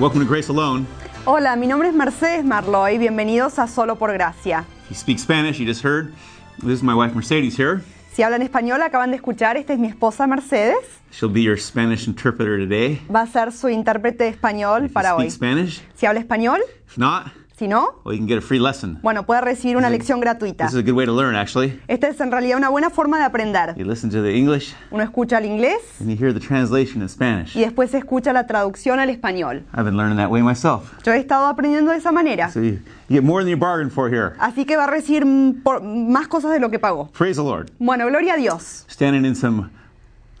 Welcome to Grace Alone. Hola, mi nombre es Mercedes Marloy. Bienvenidos a Solo por Gracia. If you speak Spanish, you just heard. This is my wife Mercedes here. Si hablan español, acaban de escuchar, esta es mi esposa Mercedes. She'll be your Spanish interpreter today. Va a ser su intérprete de español If you para speak hoy. Spanish, Si habla español, if not, si no, well, you can get a free lesson. bueno, puede recibir una lección gratuita. This is a good way to learn, actually. Esta es en realidad una buena forma de aprender. You listen to the English Uno escucha el inglés and you hear the translation in Spanish. y después escucha la traducción al español. I've been learning that way myself. Yo he estado aprendiendo de esa manera. So you, you get more than you bargained for here. Así que va a recibir mm, por- más cosas de lo que pagó. Praise the Lord. Bueno, gloria a Dios. Standing in some,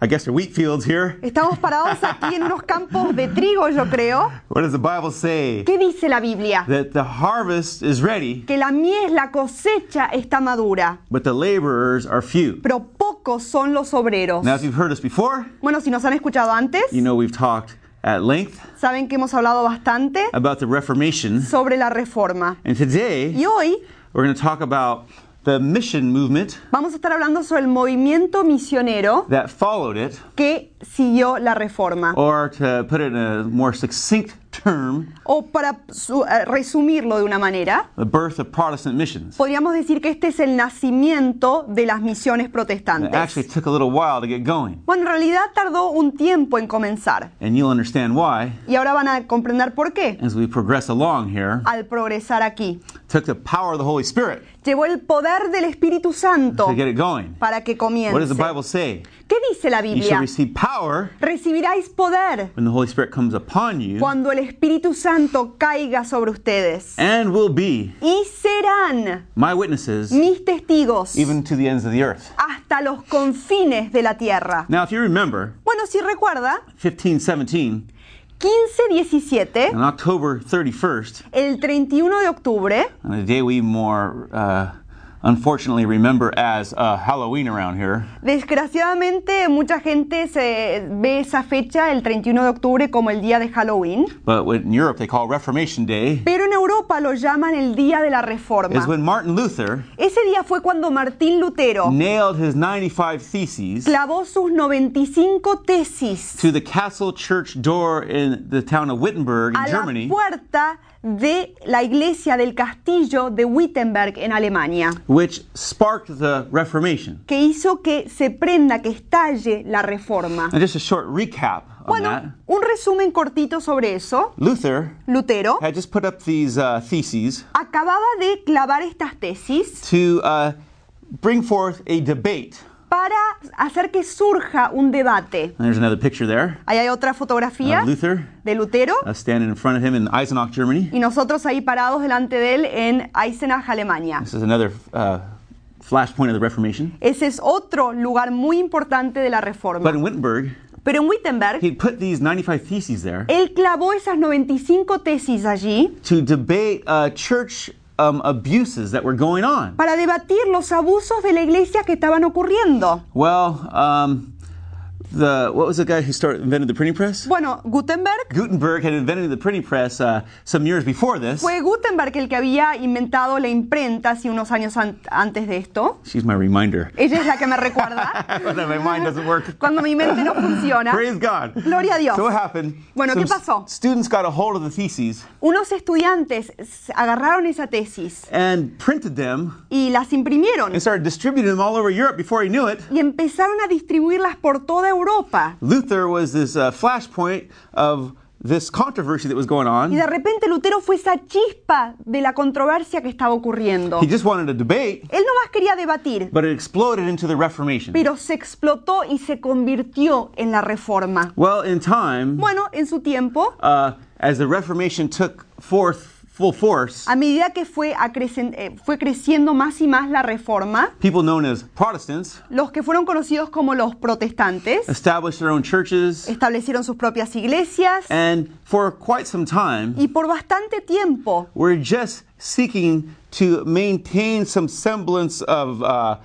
I guess, they're wheat fields here. Estamos parados aquí en unos campos de trigo, yo creo. What does the Bible say? ¿Qué dice la Biblia? That the harvest is ready, Que la mies, la cosecha está madura, but the laborers are few. pero pocos son los obreros. Now, if you've heard us before, Bueno, si nos han escuchado antes, you know we've talked at length saben que hemos hablado bastante about the Reformation. sobre la reforma. And today, Y hoy we're going to talk about the mission movement vamos a estar hablando sobre el movimiento misionero that followed it, que siguió la reforma. or to put it in a more succinct term, O para su- eh, resumirlo de una manera, the birth of Protestant missions. podríamos decir que este es el nacimiento de las misiones It protestantes. actually took a little while to get going, Bueno, en realidad tardó un tiempo en comenzar. and you'll understand why Y ahora van a comprender por qué as we progress along here. al progresar aquí. Took the power of the Holy Spirit Llevó el poder del Espíritu Santo to get it going. para que What does the comience. Bible say? ¿Qué dice la You shall Biblia? receive power Recibiráis poder when the Holy Spirit comes upon you, cuando el Espíritu Santo caiga sobre ustedes. and will be Y serán my witnesses mis testigos even to the ends of the earth. hasta los confines de la tierra. Now, if you remember, Bueno, si recuerda, 1517, 15-17, on October 31st, el 31 de octubre, on a day we more uh, unfortunately remember as uh, Halloween around here, desgraciadamente mucha gente se ve esa fecha, el 31 de octubre, como el día de Halloween. but in Europe they call Reformation Day, Pero en Europa lo llaman el Día de la Reforma. is when Martin Luther Ese día fue cuando Martín Lutero nailed his 95 theses clavó sus 95 tesis to the castle church door in the town of Wittenberg a in la Germany, puerta de la iglesia del castillo de Wittenberg en Alemania, which sparked the Reformation. que hizo que se prenda, que estalle la reforma. And just a short recap that. Bueno, un resumen cortito sobre eso. Luther Lutero had just put up these uh, theses acababa de clavar estas tesis to uh, bring forth a debate. Para hacer que surja un debate. There's another picture there Ahí hay otra fotografía of Luther de Lutero uh, standing in front of him in Eisenach, Germany. y nosotros ahí parados delante de él en Eisenach, Alemania. This is another uh, flashpoint of the Reformation. Ese es otro lugar muy importante de la reforma. But in Wittenberg, Pero en Wittenberg, he put these 95 theses there él clavó esas 95 tesis allí to debate uh, church um, abuses that were going on. para debatir los abusos de la iglesia que estaban ocurriendo. Well, um, the what was the guy who started invented the printing press? Bueno, Gutenberg Gutenberg had invented the printing press uh, some years before this. fue Gutenberg el que había inventado la imprenta hace unos años an- antes de esto. She's my reminder. Ella es la que me recuerda When my mind doesn't work. cuando mi mente no funciona. Praise God. Gloria a Dios. So what happened? Bueno, ¿qué pasó? Students got a hold of the theses Unos estudiantes agarraron esa tesis and printed them y las imprimieron and started distributing them all over Europe before he knew it. y empezaron a distribuirlas por toda Europa. Luther was this uh, flashpoint of this controversy that was going Y on. de repente Lutero fue esa chispa de la controversia que estaba ocurriendo. He just wanted a debate, Él no más quería debatir, but it exploded into the Reformation. pero se explotó y se convirtió en la reforma. Well, in time, Bueno, en su tiempo, uh, as the Reformation took forth full force, a medida que fue, eh, fue creciendo más y más la reforma, people known as Protestants los que fueron conocidos como los protestantes established their own churches, establecieron sus propias iglesias and for quite some time, y por bastante tiempo were just seeking to maintain some semblance of, uh,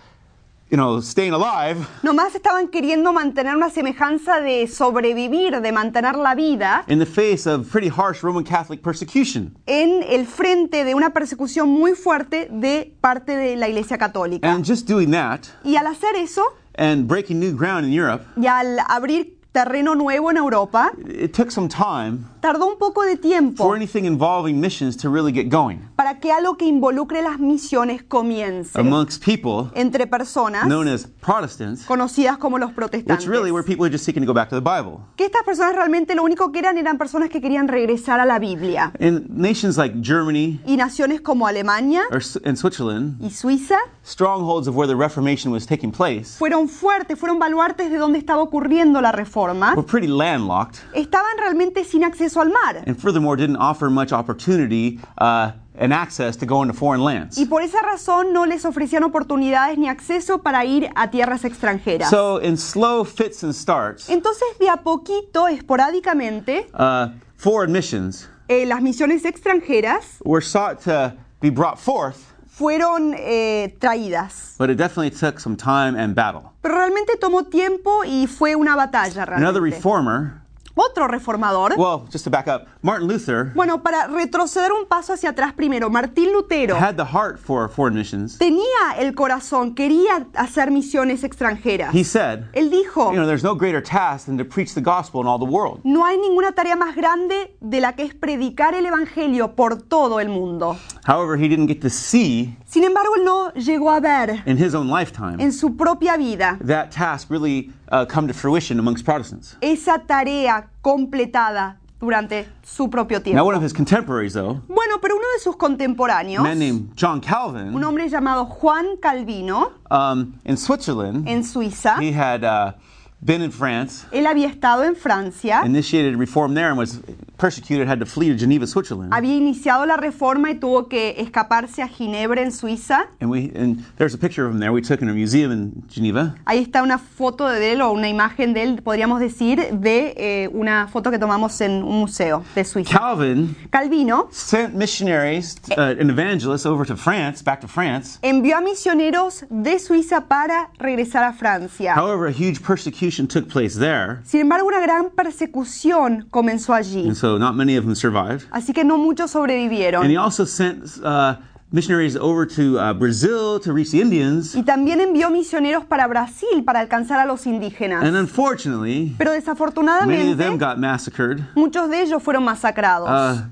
you know, staying alive nomás estaban queriendo mantener una semejanza de sobrevivir, de mantener la vida in the face of pretty harsh Roman Catholic persecution. en el frente de una persecución muy fuerte de parte de la Iglesia Católica. And just doing that Y al hacer eso, and breaking new ground in Europe, y al abrir terreno nuevo en Europa, it took some time tardó un poco de tiempo for anything involving missions to really get going para que algo que involucre las misiones comience amongst people entre personas known as Protestants, conocidas como los which protestantes. really were people who were just seeking to go back to the Bible. Que estas personas realmente lo único que eran eran personas que querían regresar a la Biblia. In nations like Germany Y naciones como Alemania or S- and Switzerland, y Suiza strongholds of where the Reformation was taking place, fueron fuertes, fueron baluartes de donde estaba ocurriendo la reforma. were pretty landlocked, Estaban realmente sin acceso al mar. and furthermore didn't offer much opportunity uh, and access to go into foreign lands. Y por esa razón no les ofrecían oportunidades ni acceso para ir a tierras extranjeras. So, in slow fits and starts, Entonces, de a poquito, esporádicamente, uh, foreign missions eh, las misiones extranjeras were sought to be brought forth, fueron eh, traídas. but it definitely took some time and battle. Pero realmente tomó tiempo y fue una batalla Another realmente. reformer, Otro reformador. well, just to back up, Martin Luther Bueno, para retroceder un paso hacia atrás primero, Martín Lutero had the heart for foreign missions. tenía el corazón, quería hacer misiones extranjeras. He said, Él dijo, you know, there's no greater task than to preach the gospel in all the world. no hay ninguna tarea más grande de la que es predicar el Evangelio por todo el mundo. However, he didn't get to see Sin embargo, él no llegó a ver in his own lifetime en su propia vida that task really uh, come to fruition amongst Protestants. esa tarea completada durante su propio Now, tiempo. one of his contemporaries, though, Bueno, pero uno de sus a contemporáneos, man named John un Calvin, hombre llamado Juan Calvino, um, in Switzerland, en Suiza, he had uh, been in France, él había estado en Francia, initiated reform there, and was persecuted, had to flee to Geneva, Switzerland. había iniciado la reforma y tuvo que escaparse a Ginebra, en Suiza. And we and there's a picture of him there. We took in a museum in Geneva. Ahí está una foto de él o una imagen de él, podríamos decir, de eh, una foto que tomamos en un museo de Suiza. Calvin Calvino sent missionaries uh, and evangelists over to France, back to France. envió a misioneros de Suiza para regresar a Francia. However, a huge persecution took place there, Sin embargo, una gran persecución comenzó allí, and so not many of them survived. así que no muchos And he sobrevivieron. also sent uh, missionaries over to uh, Brazil to reach the Indians. Y también envió misioneros para Brasil para alcanzar a los And indígenas. unfortunately, Pero many of them desafortunadamente, got massacred muchos de ellos fueron masacrados uh,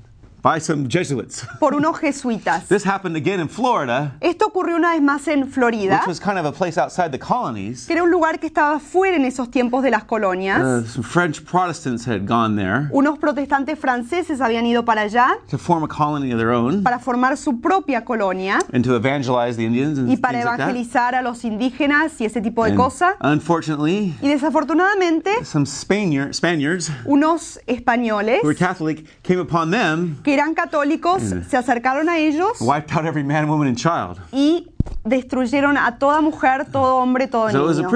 by some Jesuits. por unos jesuitas. This happened again in Florida, Esto ocurrió una vez más en Florida, which was kind of a place outside the colonies. que era un lugar que estaba fuera en esos tiempos de las colonias. Uh, some French Protestants had gone there Unos protestantes franceses habían ido para allá to form a colony of their own para formar su propia colonia and to evangelize the Indians and y things para like that. evangelizar a los indígenas y ese tipo de And cosas. unfortunately, Y desafortunadamente, some Spaniard, Spaniards unos españoles who were Catholic came upon them, que eran católicos se acercaron a ellos wiped out every man, woman, and child. y destruyeron a toda mujer, todo hombre, todo So it was a niño.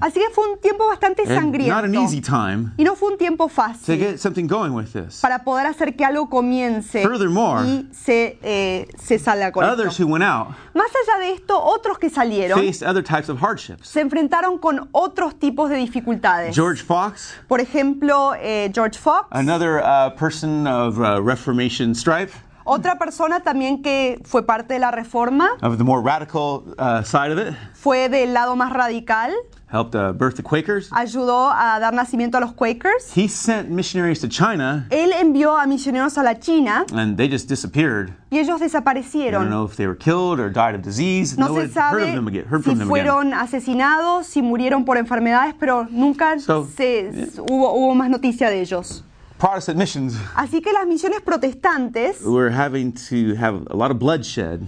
Así que fue un tiempo bastante And not an easy sangriento. time Y no fue un tiempo to fácil get something going with this. para poder hacer que algo comience Furthermore, y se, eh, se salga con Others esto. who went out Más allá de esto, otros que salieron faced other types of hardships. se enfrentaron con otros tipos de dificultades. George Fox, Por ejemplo, eh, George Fox, another uh, person of uh, Reformation stripe, otra persona también que fue parte de la reforma, of the more radical uh, side of it, fue del lado más radical, helped uh, birth the Quakers. ayudó a dar nacimiento a los Quakers. He sent missionaries to China, Él envió a misioneros a la China and they just disappeared. y ellos I don't desaparecieron. know if they were killed or died of disease. No no se one heard of sabe them again. Heard si again. fueron asesinados, si murieron por enfermedades, pero nunca So, se, hubo, hubo más noticia de ellos. Protestant missions Así que las misiones protestantes were having to have a lot of bloodshed,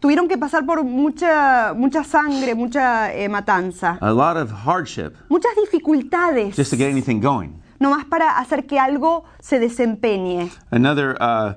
tuvieron que pasar por mucha, mucha sangre, mucha eh, matanza, a lot of hardship, muchas dificultades, just to get anything going. nomás para hacer que algo se desempeñe. Another uh,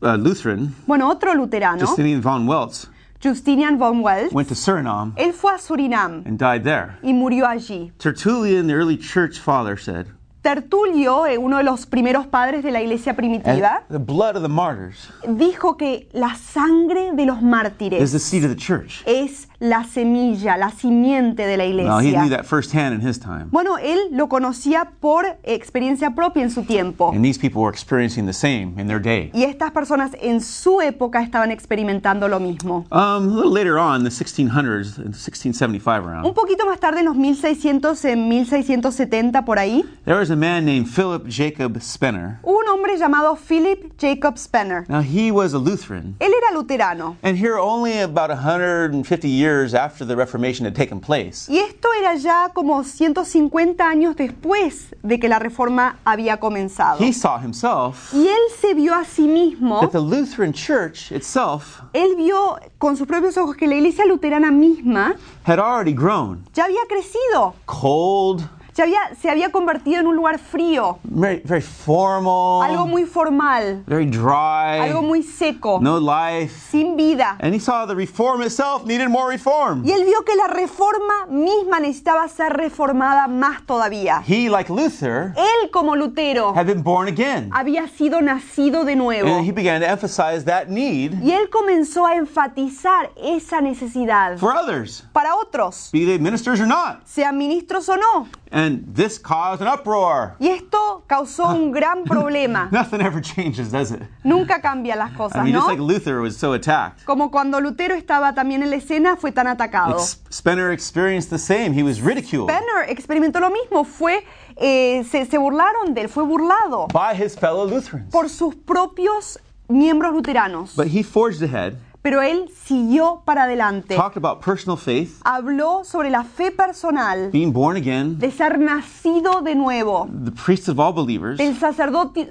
uh, Lutheran, Bueno, otro luterano, Justinian von Welz, Justinian von Welz, went to Suriname él fue a Surinam and died there. y murió allí. Tertullian, the early church father, said, Tertulio, eh, uno de los primeros padres de la iglesia primitiva, The blood of the martyrs dijo que la sangre de los is mártires the seed of the church. es la semilla, la simiente de la Now, he knew iglesia. that firsthand in his time. Bueno, él lo conocía por experiencia propia en su tiempo. And these people were experiencing the same in their day. Y estas personas en su época estaban experimentando lo mismo. Um, a little later on, the 1600s, in 1675 Un around, poquito más tarde, en los 1600, en 1670 por ahí, there was a man named Philip Jacob Spener. un hombre llamado Philip Jacob Spener. Now, he was a Lutheran. Él era luterano. And here, only about 150 years after the Reformation had taken place, Y esto era ya como 150 años después de que la reforma había comenzado. he saw himself Y él se vio a sí mismo, that the Lutheran Church itself él vio con sus propios ojos que la iglesia luterana misma had already grown. ya había crecido, cold, había, se había convertido en un lugar frío, very, very formal, algo muy formal, very dry, algo muy seco, no life. sin vida. And he saw the reform itself needed more reform. Y él vio que la reforma misma necesitaba ser reformada más todavía. He, like Luther, Él como Lutero had been born again. había sido nacido de nuevo. And he began to emphasize that need Y él comenzó a enfatizar esa necesidad for others, para otros, be they ministers or not. sean ministros o no. And this caused an uproar. Y esto causó un gran problema. Nothing ever changes, does it? Nunca cambian las I cosas, mean, just ¿no? like Luther was so attacked. Como cuando Lutero estaba también en la escena, fue tan atacado. Ex- Spener experienced the same. He was ridiculed Banner experimentó lo mismo, fue, eh, se, se burlaron de él, fue burlado by his fellow Lutherans. por sus propios miembros luteranos. But he forged ahead, Pero él siguió para adelante. talked about personal faith, Habló sobre la fe personal, being born again, de ser nacido de nuevo, the priest of all believers, del,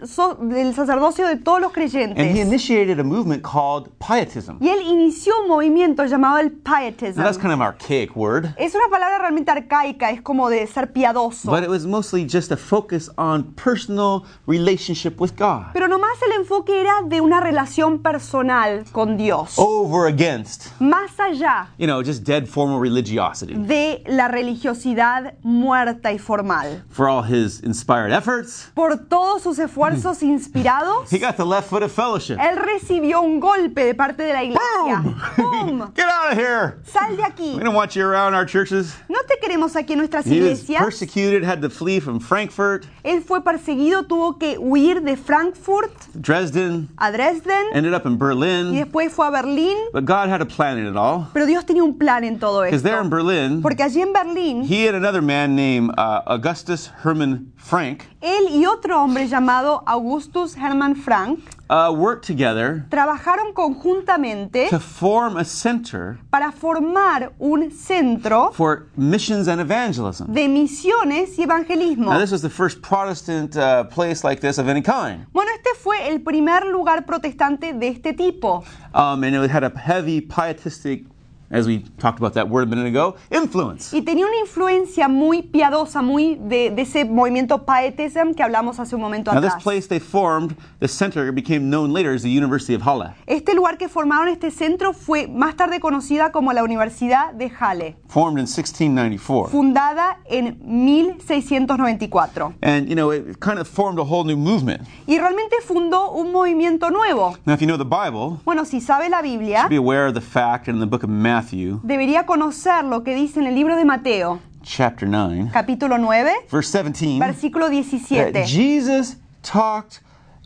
so- del sacerdocio de todos los and he creyentes. initiated a movement called pietism. Y él inició un movimiento llamado el Now, pietism. that's kind of an archaic word, Es una palabra realmente arcaica, es como de ser piadoso. but it was mostly just a focus on personal relationship with God Pero nomás el enfoque era de una relación personal con Dios. Over against, Más allá you know, just dead formal religiosity. de la religiosidad muerta y formal. For all his inspired efforts, Por todos sus esfuerzos inspirados, he got the left foot of fellowship. él recibió un golpe de parte de la iglesia. ¡Pum! Get out of here! Sal de aquí. We don't want you around our churches. No te queremos aquí en nuestras He was iglesias. persecuted, had to flee from Frankfurt, Él fue perseguido, tuvo que huir de Frankfurt Dresden, a Dresden ended up in y Berlin. después fue a Berlín. But God had a plan in it all. Pero Dios tenía un plan en todo Because there in. Berlin, Porque allí en Berlín, he and another man named uh, Augustus Hermann Frank él y otro hombre llamado Augustus Hermann Frank uh, worked together trabajaron conjuntamente to form a center para formar un centro for missions and evangelism. de misiones y evangelismo. Now, this was the first Protestant uh, place like this of any kind. Bueno, este fue el primer lugar protestante de este tipo. Um, and it had a heavy pietistic, as we talked about that word a minute ago, influence. Y tenía una influencia muy piadosa, muy de, de ese movimiento pietism que hablamos hace un momento Now, this atrás. place they formed, the center became known later as the University of Halle, Este lugar que formaron este centro fue más tarde conocida como la Universidad de Halle, formed in 1694. fundada en 1694. And, you know, it kind of formed a whole new movement. Y realmente fundó un movimiento nuevo. Now, if you know the Bible, Bueno, si sabe la Biblia, be aware of the fact in the book of Matthew, debería conocer lo que dice en el libro de Mateo, chapter 9, capítulo 9, verse 17, versículo that 17. Jesus talked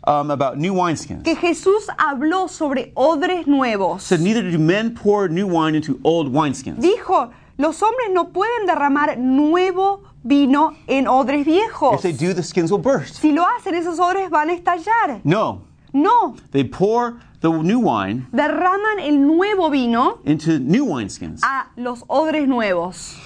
um, about new wineskins. Que Jesús habló sobre odres nuevos. said, Neither do men pour new wine into old wineskins. Dijo, los hombres no pueden derramar nuevo vino en odres viejos. If they do, the skins will burst. Si lo hacen, esos odres van a estallar. No, No, they pour the new wine derraman el nuevo vino into new wineskins. a los odres nuevos.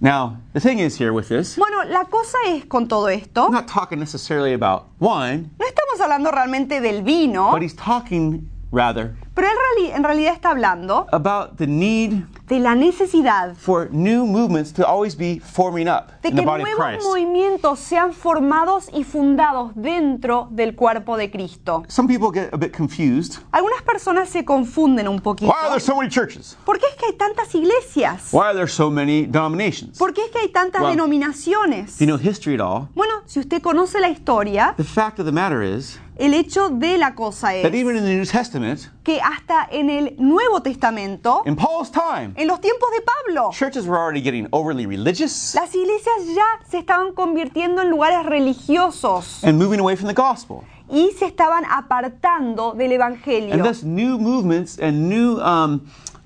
Now, the thing is here with this, Bueno, la cosa es con todo esto, I'm not talking necessarily about wine, no estamos hablando realmente del vino, but he's talking rather pero él en realidad está hablando about the need de la necesidad for new movements to always be forming up de in the que of nuevos Christ. movimientos sean formados y fundados dentro del cuerpo de Cristo. Some people get a bit confused. Algunas personas se confunden un poquito. Why are there so many churches? ¿Por qué es que hay tantas iglesias? Why are there so many denominations? ¿Por qué es que hay tantas Well, denominaciones? If you know history at all, Bueno, si usted conoce la historia, the fact of the matter is el hecho de la cosa that even es in the New Testament, que hasta en el Nuevo Testamento, in Paul's time, en los tiempos de Pablo, churches were already getting overly religious las iglesias ya se estaban convirtiendo en lugares religiosos and moving away from the gospel. y se estaban apartando del And Evangelio. thus, new movements and new um,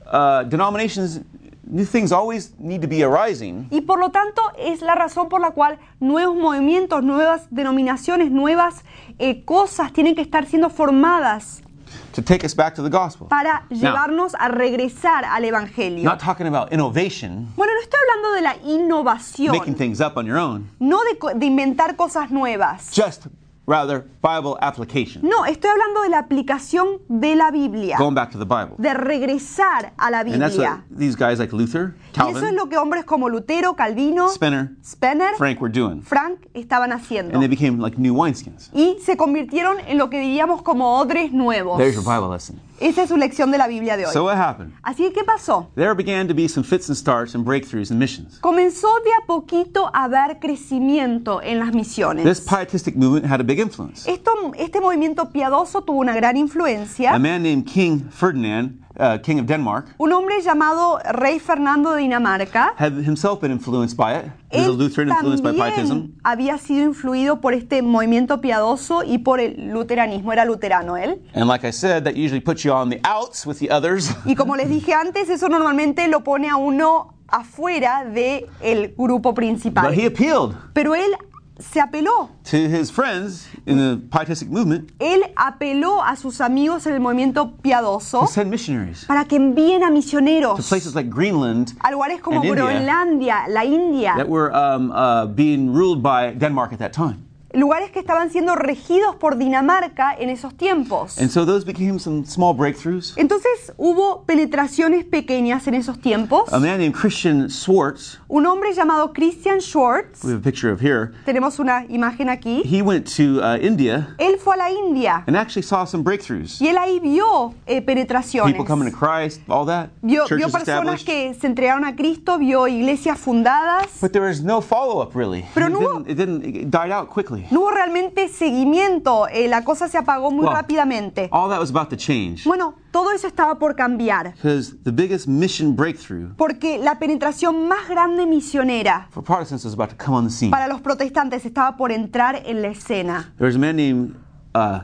uh, denominations, new things always need to be arising Y por lo tanto es la razón por la cual nuevos movimientos, nuevas denominaciones, nuevas eh, cosas tienen que estar siendo formadas to take us back to the gospel. para Now, llevarnos a regresar al Evangelio. not talking about innovation, Bueno, no estoy hablando de la making innovación, things up on your own, no de, co- de inventar cosas nuevas. just rather Bible application, No, estoy hablando de la aplicación de la Biblia, going back to the Bible. de regresar a la And that's what Biblia. these guys like Luther, Y eso es Calvin, lo que hombres como Lutero, Calvino, Spener, Spener, Frank were doing. Frank estaban haciendo. And they became like new wineskins. Y se convirtieron en lo que diríamos como odres nuevos. There's your Bible lesson. Esa es su lección de la Biblia de hoy. So what happened? Así que, ¿qué pasó? There began to be some fits and starts and breakthroughs in missions. Comenzó de a poquito a haber crecimiento en las This misiones. pietistic movement had a big influence. Esto, este movimiento piadoso tuvo una gran influencia. A man named King Ferdinand, uh, King of Denmark, Un hombre llamado Rey Fernando de Dinamarca, had himself been influenced by it. He was a Lutheran influenced by pietism. había sido influido por este movimiento piadoso y por el luteranismo. Era luterano él. And like I said, that usually puts you on the outs with the others. Y como les dije antes, eso normalmente lo pone a uno afuera del grupo But principal. he appealed Pero él se apeló. to his friends in the pietistic movement Él apeló a sus amigos en el movimiento piadoso to send missionaries para que envíen a to misioneros places like Greenland a lugares como Groenlandia, la India, that were um, uh, being ruled by Denmark at that time. Lugares que estaban siendo regidos por Dinamarca en esos tiempos. And so those became some small breakthroughs. Entonces hubo penetraciones pequeñas en esos tiempos. A man named Christian Swartz, Un hombre llamado Christian Schwartz, we have a picture of here, tenemos una imagen aquí, he went to uh, India él fue a la India and actually saw some breakthroughs. y él ahí vio eh, penetraciones. People coming to Christ, all that, Vio, personas que se entregaron a Cristo, vio iglesias fundadas. But there was no follow up really. Pero it, no hubo- didn't, it didn't. It died out quickly. No hubo realmente seguimiento, eh, la cosa se apagó muy Well, rápidamente. All that was about to change Bueno, todo eso estaba por cambiar, because the biggest mission breakthrough porque la penetración más grande misionera for Protestants was about to come on the scene. para los protestantes estaba por entrar en la escena. There was a man named uh,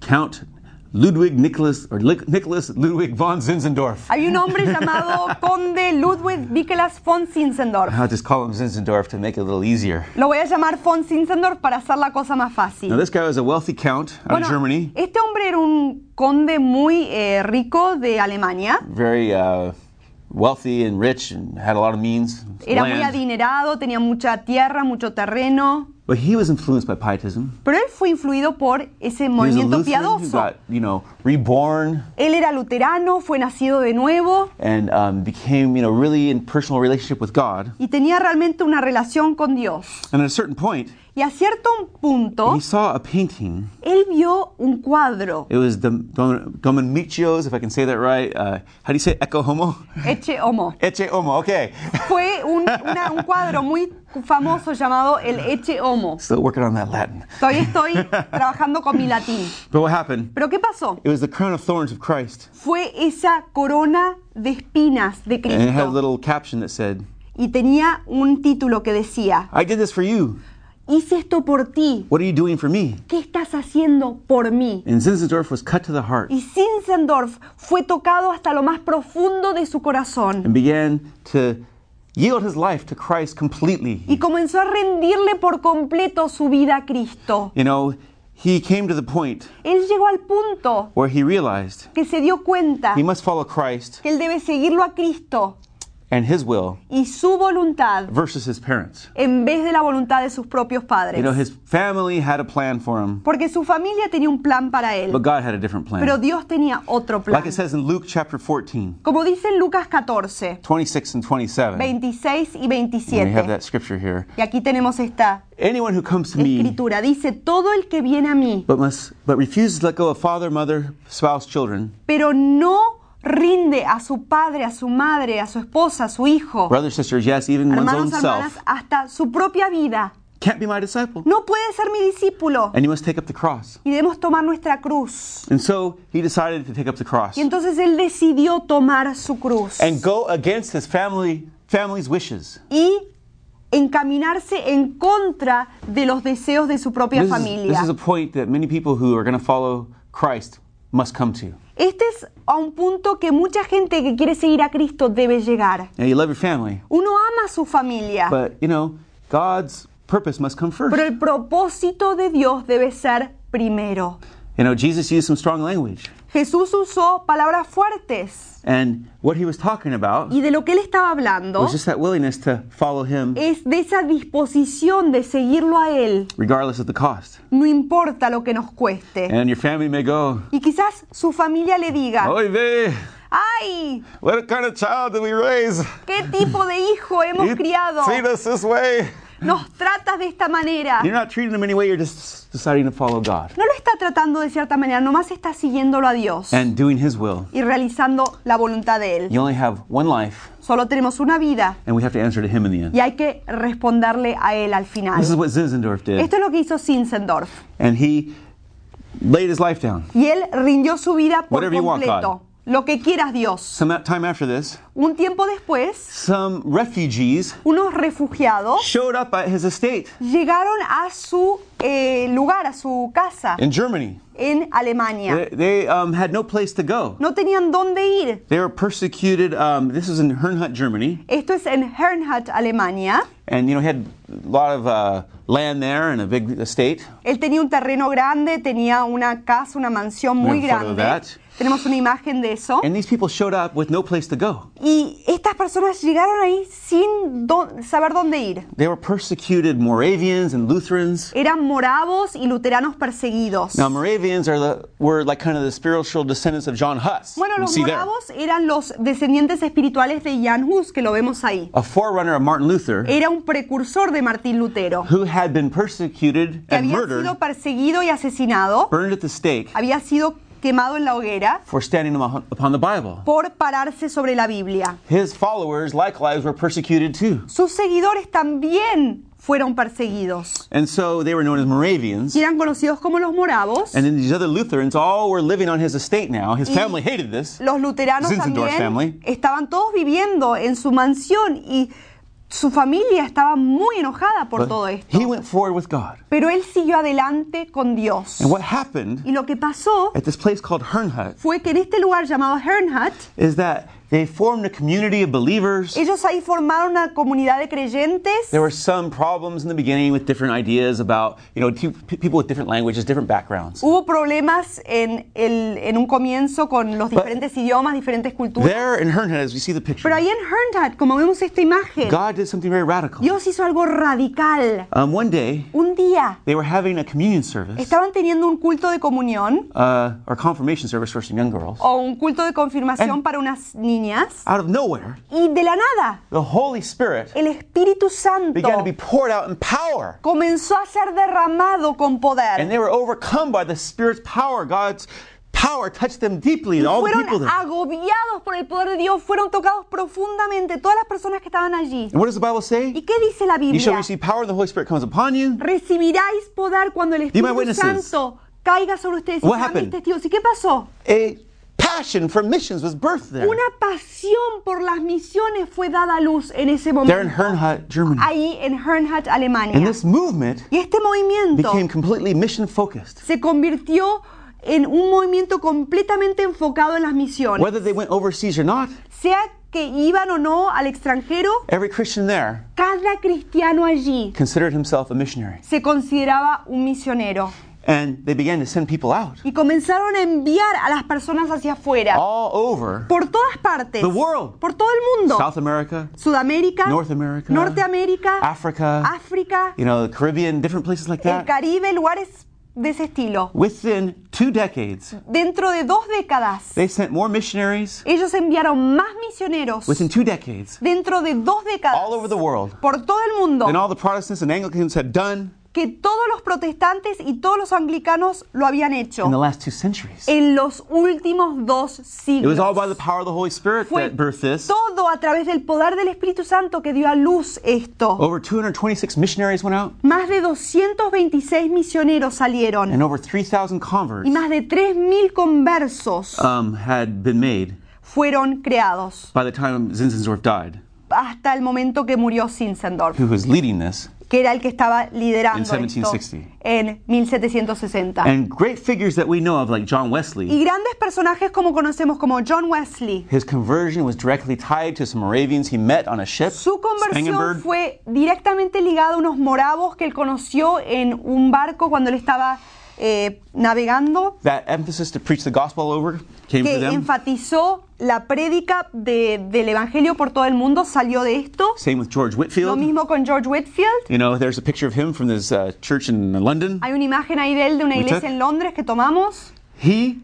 Count Ludwig Nicholas or Nicholas Ludwig von Zinzendorf. Hay un hombre llamado Conde Ludwig Nicolas von Zinzendorf. I'll just call him Zinzendorf to make it a little easier. Lo voy a llamar von Zinzendorf para hacer la cosa más Now, fácil. this guy was a wealthy count out Bueno, of Germany, este hombre era un conde muy eh, rico de Alemania. very uh, wealthy and rich, and had a lot of means. Era muy land. adinerado, tenía mucha tierra, mucho terreno. But he was influenced by pietism. Pero él fue influido por ese He was a movimiento piadoso. got, you know, reborn Él era luterano, fue nacido de nuevo and um, became, you know, really in personal relationship with God. y tenía realmente una relación con Dios. And at a certain point, Y a cierto punto, he saw a painting. él vio un cuadro, It was Dom- Domenichio's, if I can say that right. Uh, how do you say Echo Homo? Eche Homo. Eche Homo, okay. Fue un, una- un cuadro muy famoso llamado el Eche Homo. Still working on that Latin. Todavía estoy trabajando con mi latín. But what happened? Pero ¿qué pasó? It was the crown of thorns of Christ. Fue esa corona de espinas de And it had a Cristo. little caption that said, Y tenía un título que decía, I did this for you. hice esto por ti. What are you doing for me? ¿Qué estás haciendo por mí? And Zinzendorf was cut to the heart Y Zinzendorf fue tocado hasta lo más profundo de su corazón and began to yield his life to Christ completely. y comenzó a rendirle por completo su vida a Cristo. You know, he came to the point Él llegó al punto where he realized que se dio cuenta he must follow Christ que él debe seguirlo a Cristo and his will y su voluntad versus his parents. en vez de la voluntad de sus propios You know, padres. his family had a plan for him, Porque su familia tenía un plan para él, but God had a different pero plan. Dios tenía otro plan. Like it says in Luke chapter 14, Como dice en Lucas 14, 26 and 27. 26 y And we have 27. that scripture here. Y aquí tenemos esta Anyone who comes to me escritura. Dice, todo el que viene a mí, but must but refuses to let go of father, mother, spouse, children, pero no rinde a su padre, a su madre, a su esposa, a su hijo, brothers, sisters, yes, even one's own hermanos, hermanas, self, hasta su propia vida, can't be my disciple. no puede ser mi discípulo. And you must take up the cross. Y debemos tomar nuestra cruz. And so he decided to take up the cross Y entonces él decidió tomar su cruz and go against his family family's wishes. y encaminarse en contra de los deseos de su propia This is, familia. this is a point that many people who are going to follow Christ must come to. Este es a un punto que mucha gente que quiere seguir a Cristo debe llegar. You love your family, Uno ama a su familia, but you know, God's purpose must come first. pero el propósito de Dios debe ser primero. You know, Jesus used some strong language. Jesús usó palabras fuertes And what he was talking about y de lo que él estaba hablando was just that willingness to follow him es de esa disposición de seguirlo a él, regardless of the cost. no importa lo que nos cueste. And your family may go, Y quizás su familia le diga, Oy ¡ay! what kind of child did we raise? ¿Qué tipo de hijo hemos criado? treat us this way. Nos tratas de esta manera. You're not treating them any way, you're just deciding to follow God No lo está tratando de cierta manera, nomás está siguiéndolo a Dios and doing his will. y realizando la voluntad de Él. You only have one life, Solo tenemos una vida and we have to answer to him in the end. y hay que responderle a Él al final. This is what Zinzendorf did. Esto es lo que hizo Zinzendorf. And he laid his life down. Y Él rindió su vida por Whatever you want, completo. Lo que quieras Dios. Some time after this, Un tiempo después, some refugees unos refugiados showed up at his estate llegaron a su eh, lugar, a su casa in Germany. en Alemania. They, they um, had no place to go. No tenían dónde ir. They were persecuted. Um, this was in Herrnhut, Germany, Esto es en Herrnhut, Alemania. and you know he had a lot of uh, land there and a big estate. Él tenía un terreno grande, tenía una casa, una mansión muy grande. Tenemos una imagen de eso. And these people showed up with no place to go. Y estas personas llegaron ahí sin saber dónde ir. They were persecuted Moravians and Lutherans. Eran moravos y luteranos perseguidos. Now Moravians are the were like kind of the spiritual descendants of John Huss. Bueno, los there. moravos eran los descendientes espirituales de Jan Hus, que lo vemos ahí. A forerunner of Martin Luther, Era un precursor de Martín Lutero, who had been persecuted que and había murdered, sido perseguido y asesinado, burned at the stake había sido quemado en la hoguera for standing upon the Bible. por pararse sobre la Biblia. His followers likewise were persecuted too. Sus seguidores también fueron perseguidos And so they were known as Moravians. y eran conocidos como los moravos. And then these other Lutherans all were living on his estate now. His Y family hated this. Los luteranos Zinzendorf también family. estaban todos viviendo en su mansión y su familia estaba muy enojada por But todo esto. he went forward with God. Pero él siguió adelante con Dios. And what happened Y lo que pasó at this place called Herrnhut fue que en este lugar llamado Herrnhut, is that they formed a community of believers. ellos ahí formaron una comunidad de creyentes. There were some problems in the beginning with different ideas about, you know, people with different languages, different backgrounds. Hubo problemas en, el, en un comienzo con los diferentes idiomas, diferentes culturas. There in Herrnhut, as we see the picture, Pero ahí en Herrnhut, como vemos esta imagen, God did something very radical. Dios hizo algo radical. Um, one day, Un día they were having a communion service, estaban teniendo un culto de comunión uh, or confirmation service for some young girls. o un culto de confirmación And- para unas niñas Out of nowhere, y de la nada the Holy Spirit el Espíritu Santo began to be poured out in power. comenzó a ser derramado con And poder. they were overcome by the Spirit's power. God's power touched them deeply. All the people there. agobiados por el poder de Dios, fueron tocados profundamente todas las personas que estaban allí. And what does the Bible ¿Y say? qué dice la You shall Biblia? receive power, and the Holy Spirit comes upon you. Recibiráis poder cuando el Espíritu. Santo caiga sobre ustedes y sean mis testigos. ¿Y qué pasó? A passion for missions was birthed there. Una pasión por las misiones fue dada a luz en ese There in momento. Herrnhut, Germany. Ahí en Herrnhut, Alemania. And this movement Y este movimiento became completely mission focused. se convirtió en un movimiento completamente enfocado en las misiones. Whether they went overseas or not, Sea que iban o no al extranjero, every Christian there cada cristiano allí considered himself a missionary. se consideraba un misionero. And they began to send people out Y comenzaron a enviar a las personas hacia afuera, all over por todas partes, the world. por todo el mundo. South America, Sudamérica, North America, Norteamérica, Africa, África, you know, the Caribbean, different places like el that. Caribe, lugares de ese estilo. Within two decades, Dentro de dos décadas, they sent more missionaries. ellos enviaron más misioneros. Within two decades, Dentro de dos décadas, all over the world, por todo el mundo, than all the Protestants and Anglicans had done que todos los protestantes y todos los anglicanos lo habían hecho in the last two centuries. en los últimos dos It siglos. was all by the power of the Holy Spirit Fue that birthed this. todo a través del poder del Espíritu Santo que dio a luz esto. Over 226 missionaries went out, Más de 226 misioneros salieron and over 3,000 y converts más de 3.000 conversos um, had been made fueron creados by the time Zinzendorf died, hasta el momento que murió Zinzendorf, who was leading this. Que era el que estaba liderando In esto 1760. en 1760. And great figures that we know of, like John Y Wesley, grandes personajes como conocemos como John Wesley, his conversion was directly tied to some Moravians he met on a ship, su conversión fue directamente ligada a unos moravos que él conoció en un barco cuando él estaba eh, navegando, That emphasis to preach the gospel over came que them. enfatizó la prédica de- del Evangelio por todo el mundo, salió de esto. Same with George Lo Whitfield. mismo con George Whitfield. You know, there's a picture of him from this uh, church in London. Hay una imagen ahí de él de una iglesia en Londres que tomamos. He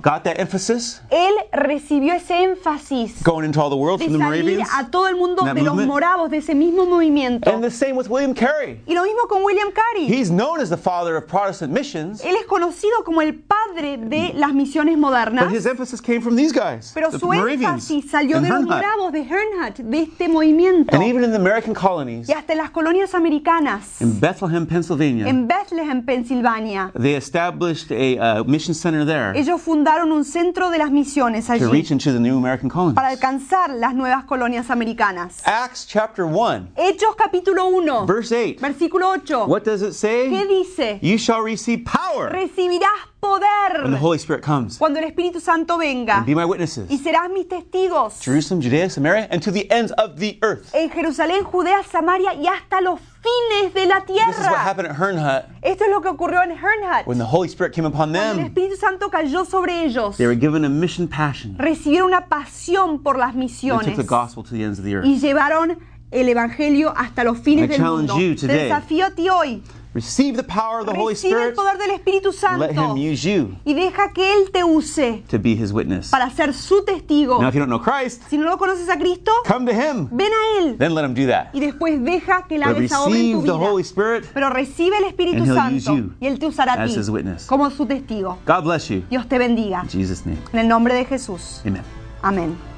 got that emphasis Él recibió ese énfasis going into all the world de from the Moravians. a todo el mundo de los movement. moravos, de ese mismo movimiento. And the same with William Carey. Y lo mismo con William Carey. He's known as the father of Protestant missions, Él es conocido como el padre de las misiones modernas, but his emphasis came from these guys, pero the su énfasis salió de los moravos, de Herrnhut, de este movimiento. And even in the American colonies, Y hasta en las colonias americanas, in Bethlehem, Pennsylvania, en Bethlehem, Pensilvania, they established a uh, mission center there ellos fundaron un centro de las misiones to allí reach into the new American colonies. para alcanzar las nuevas colonias americanas. Acts chapter 1, Hechos capítulo 1, verse 8. versículo 8. What does it ¿Qué say? dice? You shall receive power Recibirás when the Holy Spirit comes. cuando el Espíritu Santo venga And be my y witnesses. serás mis testigos Jerusalem, Judea, Samaria, and to the ends of the earth. en Jerusalén, Judea, Samaria y hasta los fines de la This is what tierra. happened at Herrnhut Esto es lo que ocurrió en Herrnhut. when the Holy Spirit came upon Cuando el them. Espíritu Santo cayó sobre ellos, They were given a mission passion. recibieron una pasión por las They took misiones the gospel to the ends of the earth. y llevaron el Evangelio hasta los fines I del challenge mundo. Te desafío a ti hoy. Receive the power of the Holy Recibe el Spirit. poder del Espíritu Let Him Santo use you y deja que Él te use to be His witness. para ser su testigo. Now, if you don't know Christ, Si no lo conoces a Cristo, come to Him. ven a Él Then let Him do that. y después deja que But haga esa obra en tu receive the vida. Holy Spirit. Pero recibe el Espíritu And he'll use Santo you y Él te usará a ti his witness. como su testigo. God bless you. Dios te bendiga. In Jesus' name. En el nombre de Jesús. Amen. Amén.